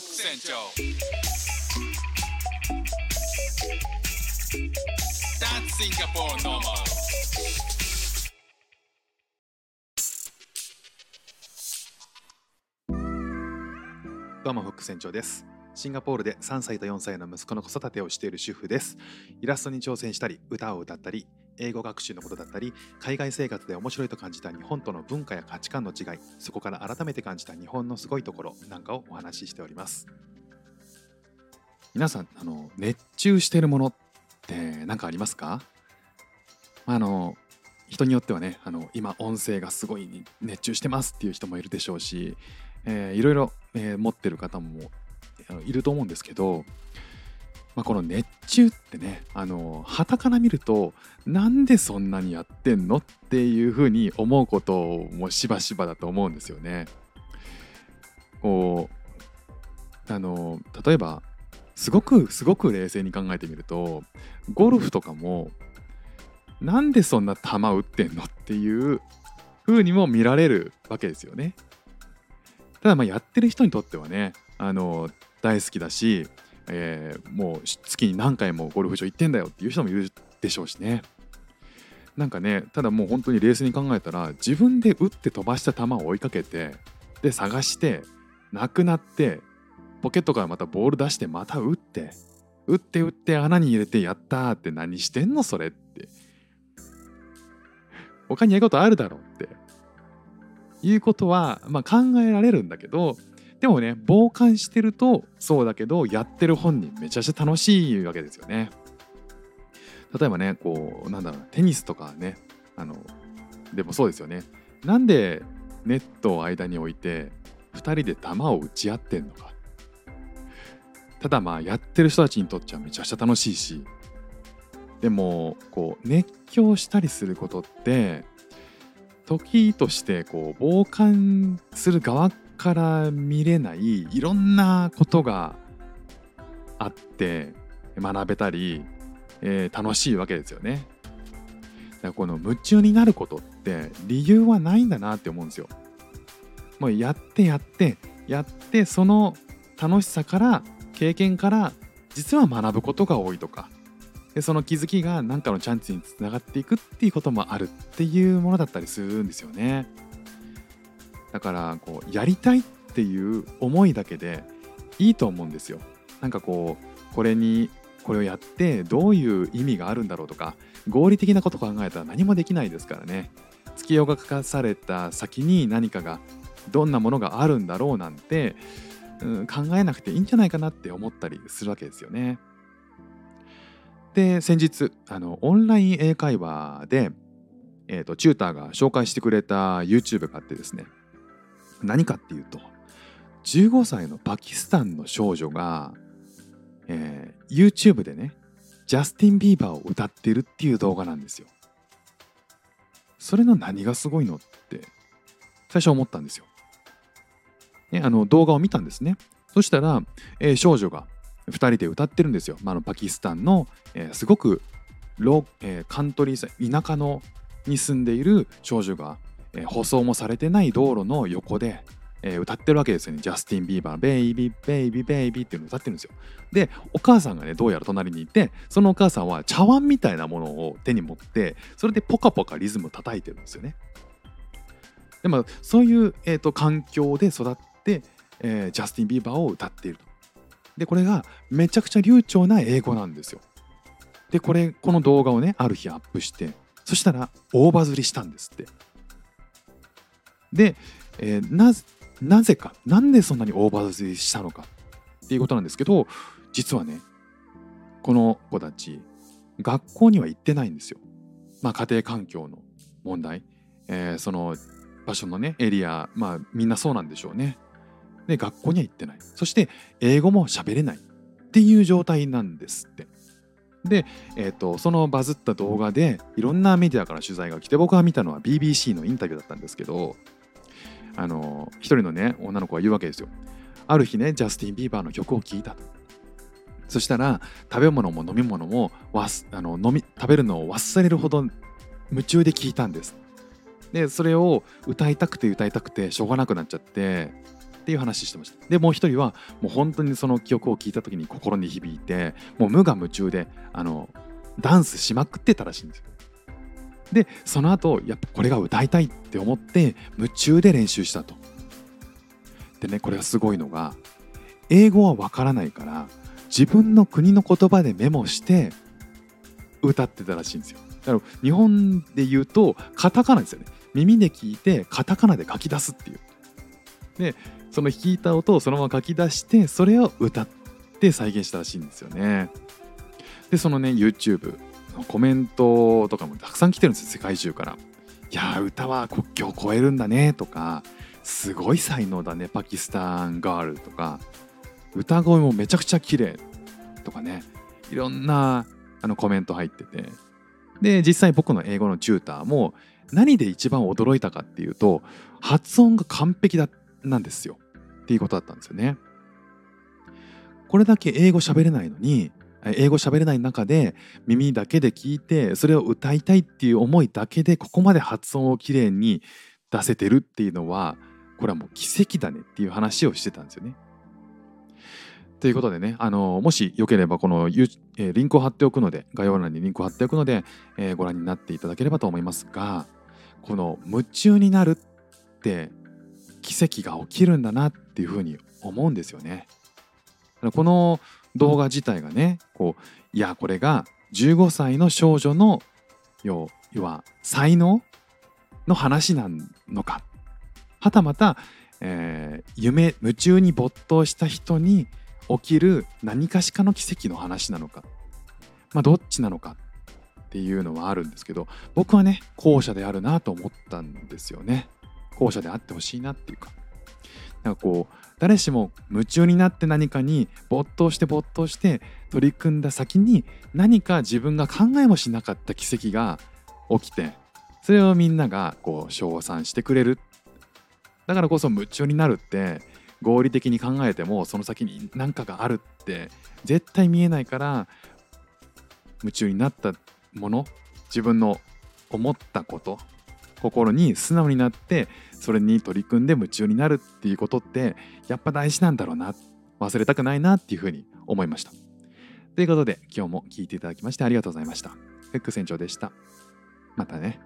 船長 That's Singapore normal. どうもフック船長です。シンガポールで3歳と4歳の息子の子育てをしている主婦です。イラストに挑戦したり歌を歌ったり英語学習のことだったり海外生活で面白いと感じた日本との文化や価値観の違いそこから改めて感じた日本のすごいところなんかをお話ししております。皆さんあの熱中してるものって何かありますか？あの人によってはねあの今音声がすごい熱中してますっていう人もいるでしょうし、えーいろいろ、えー持ってる方もいると思うんですけど、まあ、この熱中ってねあの旗から見るとなんでそんなにやってんのっていうふうに思うこともしばしばだと思うんですよね。こうあの例えばすごくすごく冷静に考えてみるとゴルフとかもなんでそんな球打ってんのっていう風にも見られるわけですよね。ただまあやってる人にとってはねあの大好きだし、えーもう月に何回もゴルフ場行ってんだよっていう人もいるでしょうしね。なんかねただもう本当に冷静に考えたら自分で打って飛ばした球を追いかけてで探してなくなってポケットからまたボール出してまた打って打って打って穴に入れてやったーって何してんのそれって他にやることあるだろうっていうことは、まあ、考えられるんだけどでもね傍観してるとそうだけどやってる本人めちゃくちゃ楽しいわけですよね。例えばねこうなんだろうテニスとかねあのでもそうですよね。なんでネットを間に置いて2人で球を打ち合ってんのか。ただまあやってる人たちにとっちゃめちゃくちゃ楽しいしでもこう熱狂したりすることって時としてこう傍観する側から見れないいろんなことがあって学べたり、えー楽しいわけですよね。だからこの夢中になることって理由はないんだなって思うんですよ。もうやってやってやってその楽しさから経験から実は学ぶことが多いとかでその気づきが何かのチャンスにつながっていくっていうこともあるっていうものだったりするんですよね。だからこうやりたいっていう思いだけでいいと思うんですよ。なんかこうこれにこれをやってどういう意味があるんだろうとか合理的なこと考えたら何もできないですからね。月夜が書かされた先に何かがどんなものがあるんだろうなんて、うん、考えなくていいんじゃないかなって思ったりするわけですよね。で先日あのオンライン英会話で、えー、とチューターが紹介してくれた YouTube があってですね何かっていうと15歳のパキスタンの少女が、えー YouTube でねジャスティン・ビーバーを歌ってるっていう動画なんですよ。それの何がすごいのって最初思ったんですよ。ね、あの動画を見たんですね。そしたら、えー少女が2人で歌ってるんですよ。まあ、のパキスタンの、えーすごくロ、えーカントリーさ田舎のに住んでいる少女が、え舗装もされてない道路の横で、え歌ってるわけですよね。ジャスティン・ビーバー「ベイビーベイビーベイビー」っていうのを歌ってるんですよ。でお母さんがねどうやら隣にいてそのお母さんは茶碗みたいなものを手に持ってそれでポカポカリズム叩いてるんですよね。でもそういう、えー、と環境で育って、えージャスティン・ビーバーを歌っていると。でこれがめちゃくちゃ流暢な英語なんですよ。でこれこの動画をねある日アップしてそしたら大バズりしたんですって。で、えーなぜかなんでそんなに大バーズしたのかっていうことなんですけど実はねこの子たち学校には行ってないんですよ。まあ家庭環境の問題、えーその場所のねエリアまあみんなそうなんでしょうね。で学校には行ってないそして英語も喋れないっていう状態なんですって。で、えー、とそのバズった動画でいろんなメディアから取材が来て僕が見たのは BBC のインタビューだったんですけどあの一人のね女の子が言うわけですよ。ある日ねジャスティン・ビーバーの曲を聴いたと。そしたら食べ物も飲み物もあの飲み食べるのを忘れるほど夢中で聴いたんです。でそれを歌いたくて歌いたくてしょうがなくなっちゃってっていう話してましたでもう一人はもう本当にその記憶を聞いた時に心に響いてもう無我夢中であのダンスしまくってたらしいんですよでその後やっぱこれが歌いたいって思って夢中で練習したと。でねこれがすごいのが英語はわからないから自分の国の言葉でメモして歌ってたらしいんですよ。だから日本で言うとカタカナですよね。耳で聞いてカタカナで書き出すっていう。でその弾いた音をそのまま書き出してそれを歌って再現したらしいんですよね。でそのね YouTube コメントとかもたくさん来てるんです世界中から。いや歌は国境を越えるんだねとかすごい才能だねパキスタンガールとか。歌声もめちゃくちゃ綺麗とかね。いろんなあのコメント入ってて。で実際僕の英語のチューターも何で一番驚いたかっていうと発音が完璧だなんですよ。っていうことだったんですよね。これだけ英語喋れないのに英語喋れない中で耳だけで聞いてそれを歌いたいっていう思いだけでここまで発音をきれいに出せてるっていうのはこれはもう奇跡だねっていう話をしてたんですよね。ということでね、あのもしよければこの、えー、リンクを貼っておくので概要欄にリンクを貼っておくので、えー、ご覧になっていただければと思いますがこの夢中になるって奇跡が起きるんだなっていうふうに思うんですよね。この動画自体がねこういやこれが15歳の少女の要は才能の話なのか。はたまた、えー、夢夢中に没頭した人に起きる何かしかの奇跡の話なのか、まあ、どっちなのかっていうのはあるんですけど僕はね後者であるなと思ったんですよね。後者であってほしいなっていうか。なんかこう誰しも夢中になって何かに没頭して没頭して取り組んだ先に何か自分が考えもしなかった奇跡が起きてそれをみんながこう称賛してくれる。だからこそ夢中になるって合理的に考えてもその先に何かがあるって絶対見えないから夢中になったもの自分の思ったこと心に素直になってそれに取り組んで夢中になるっていうことってやっぱ大事なんだろうな。忘れたくないなっていうふうに思いました。ということで今日も聴いていただきましてありがとうございました。フック船長でした。またね。